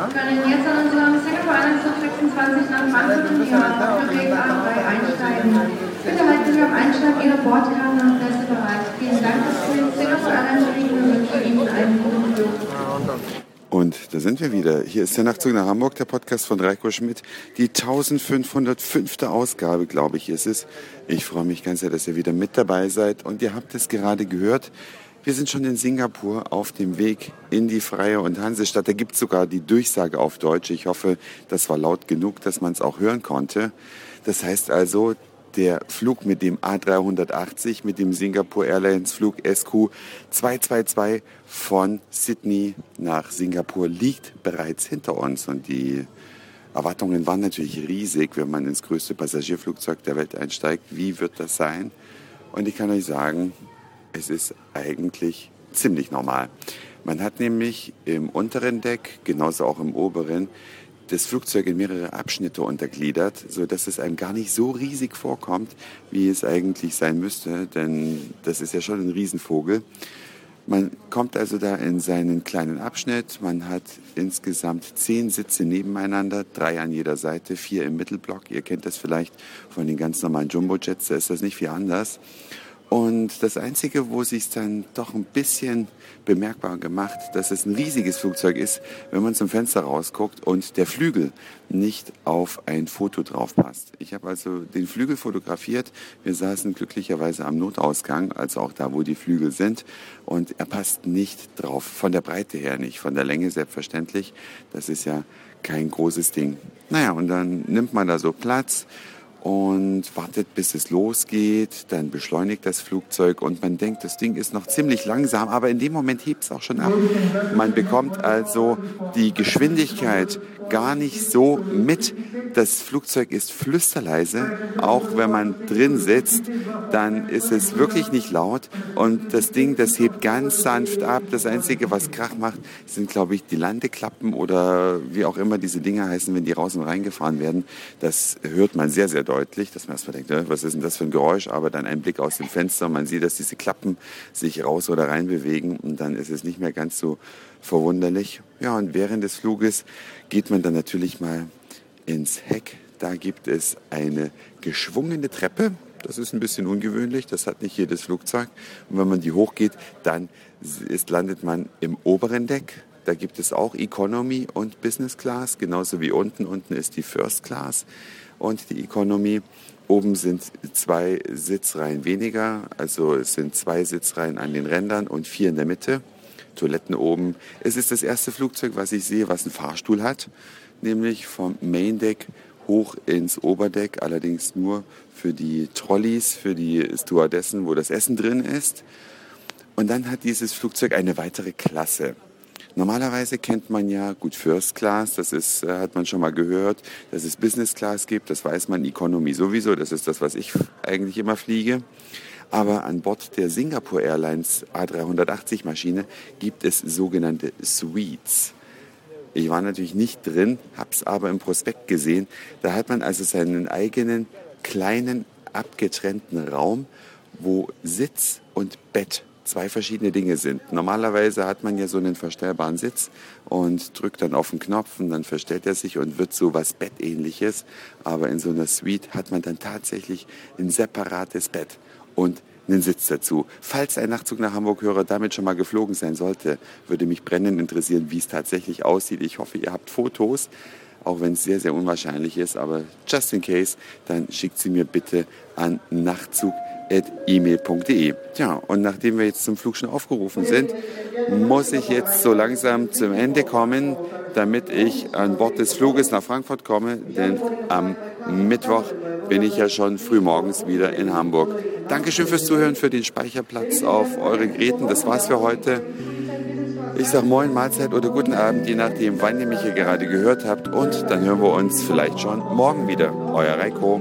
66 können jetzt an unserem Singapore Airlines 26 nach Frankfurt und York für Weg A3 einsteigen. Bitte halten Sie beim Einsteigen Ihre Bordkarten und Pässe bereit. Vielen Dank, dass Sie Singapore Airlines fliegen und wünsche Ihnen einen guten Flug. Und da sind wir wieder. Hier ist der Nachtzug nach Hamburg, der Podcast von Reiko Schmidt. Die 1505. Ausgabe, glaube ich, ist es. Ich freue mich ganz sehr, dass ihr wieder mit dabei seid. Und ihr habt es gerade gehört. Wir sind schon in Singapur auf dem Weg in die Freie und Hansestadt. Da gibt es sogar die Durchsage auf Deutsch. Ich hoffe, das war laut genug, dass man es auch hören konnte. Das heißt also, der Flug mit dem A380, mit dem Singapore Airlines Flug SQ 222 von Sydney nach Singapur liegt bereits hinter uns. Und die Erwartungen waren natürlich riesig, wenn man ins größte Passagierflugzeug der Welt einsteigt. Wie wird das sein? Und ich kann euch sagen, es ist eigentlich ziemlich normal. Man hat nämlich im unteren Deck, genauso auch im oberen, das Flugzeug in mehrere Abschnitte untergliedert, so dass es einem gar nicht so riesig vorkommt, wie es eigentlich sein müsste, denn das ist ja schon ein Riesenvogel. Man kommt also da in seinen kleinen Abschnitt. Man hat insgesamt zehn Sitze nebeneinander, drei an jeder Seite, vier im Mittelblock. Ihr kennt das vielleicht von den ganz normalen Jumbo-Jets, da ist das nicht viel anders. Und das Einzige, wo sich dann doch ein bisschen bemerkbar gemacht, dass es ein riesiges Flugzeug ist, wenn man zum Fenster rausguckt und der Flügel nicht auf ein Foto drauf passt. Ich habe also den Flügel fotografiert. Wir saßen glücklicherweise am Notausgang, also auch da, wo die Flügel sind. Und er passt nicht drauf. Von der Breite her nicht, von der Länge selbstverständlich. Das ist ja kein großes Ding. Naja, und dann nimmt man da so Platz und wartet, bis es losgeht. Dann beschleunigt das Flugzeug und man denkt, das Ding ist noch ziemlich langsam, aber in dem Moment hebt es auch schon ab. Man bekommt also die Geschwindigkeit gar nicht so mit. Das Flugzeug ist flüsterleise, auch wenn man drin sitzt, dann ist es wirklich nicht laut und das Ding, das hebt ganz sanft ab. Das Einzige, was Krach macht, sind, glaube ich, die Landeklappen oder wie auch immer diese Dinger heißen, wenn die raus und reingefahren werden. Das hört man sehr, sehr deutlich, dass man erstmal denkt, ne, was ist denn das für ein Geräusch? Aber dann ein Blick aus dem Fenster, man sieht, dass diese Klappen sich raus oder rein bewegen und dann ist es nicht mehr ganz so verwunderlich. Ja, und während des Fluges geht man dann natürlich mal ins Heck. Da gibt es eine geschwungene Treppe. Das ist ein bisschen ungewöhnlich, das hat nicht jedes Flugzeug. Und wenn man die hochgeht, dann ist, landet man im oberen Deck. Da gibt es auch Economy und Business Class, genauso wie unten. Unten ist die First Class und die Economy. Oben sind zwei Sitzreihen weniger, also es sind zwei Sitzreihen an den Rändern und vier in der Mitte. Toiletten oben. Es ist das erste Flugzeug, was ich sehe, was einen Fahrstuhl hat, nämlich vom Main Deck hoch ins Oberdeck, allerdings nur für die Trolleys, für die Stewardessen, wo das Essen drin ist. Und dann hat dieses Flugzeug eine weitere Klasse. Normalerweise kennt man ja gut First Class, das ist, äh, hat man schon mal gehört, dass es Business Class gibt, das weiß man, Economy sowieso, das ist das, was ich eigentlich immer fliege. Aber an Bord der Singapore Airlines A380 Maschine gibt es sogenannte Suites. Ich war natürlich nicht drin, habe es aber im Prospekt gesehen. Da hat man also seinen eigenen kleinen abgetrennten Raum, wo Sitz und Bett zwei verschiedene Dinge sind. Normalerweise hat man ja so einen verstellbaren Sitz und drückt dann auf den Knopf und dann verstellt er sich und wird so was Bettähnliches. Aber in so einer Suite hat man dann tatsächlich ein separates Bett und einen Sitz dazu. Falls ein Nachtzug nach Hamburg-Hörer damit schon mal geflogen sein sollte, würde mich brennend interessieren, wie es tatsächlich aussieht. Ich hoffe, ihr habt Fotos, auch wenn es sehr, sehr unwahrscheinlich ist. Aber just in case, dann schickt sie mir bitte an nachtzug.email.de. Tja, und nachdem wir jetzt zum Flug schon aufgerufen sind, muss ich jetzt so langsam zum Ende kommen, damit ich an Bord des Fluges nach Frankfurt komme, denn am Mittwoch bin ich ja schon frühmorgens wieder in Hamburg. Dankeschön fürs Zuhören, für den Speicherplatz auf eure Geräten. Das war's für heute. Ich sage Moin, Mahlzeit oder guten Abend, je nachdem, wann ihr mich hier gerade gehört habt. Und dann hören wir uns vielleicht schon morgen wieder. Euer Reiko.